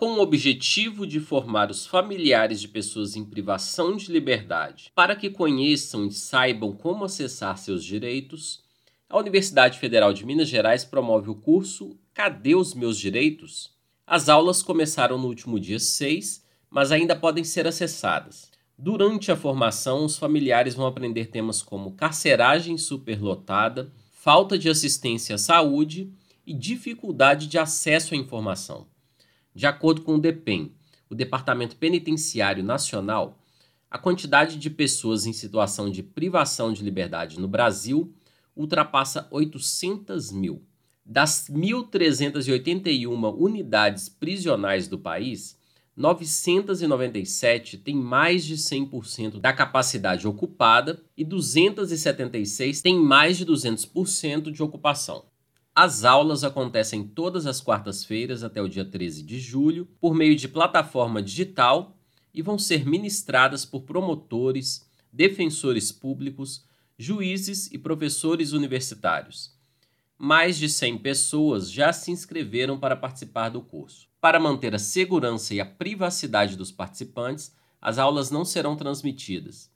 com o objetivo de formar os familiares de pessoas em privação de liberdade para que conheçam e saibam como acessar seus direitos, a Universidade Federal de Minas Gerais promove o curso Cadê os Meus Direitos? As aulas começaram no último dia 6, mas ainda podem ser acessadas. Durante a formação, os familiares vão aprender temas como carceragem superlotada, falta de assistência à saúde e dificuldade de acesso à informação. De acordo com o DEPEN, o Departamento Penitenciário Nacional, a quantidade de pessoas em situação de privação de liberdade no Brasil ultrapassa 800 mil. Das 1.381 unidades prisionais do país, 997 têm mais de 100% da capacidade ocupada e 276 têm mais de 200% de ocupação. As aulas acontecem todas as quartas-feiras até o dia 13 de julho, por meio de plataforma digital e vão ser ministradas por promotores, defensores públicos, juízes e professores universitários. Mais de 100 pessoas já se inscreveram para participar do curso. Para manter a segurança e a privacidade dos participantes, as aulas não serão transmitidas.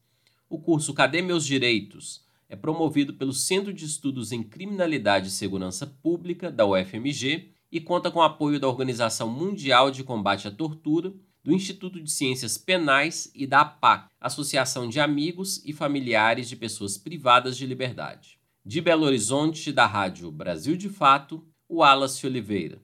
O curso Cadê Meus Direitos? É promovido pelo Centro de Estudos em Criminalidade e Segurança Pública, da UFMG, e conta com apoio da Organização Mundial de Combate à Tortura, do Instituto de Ciências Penais e da APAC, Associação de Amigos e Familiares de Pessoas Privadas de Liberdade. De Belo Horizonte, da Rádio Brasil de Fato, o Wallace Oliveira.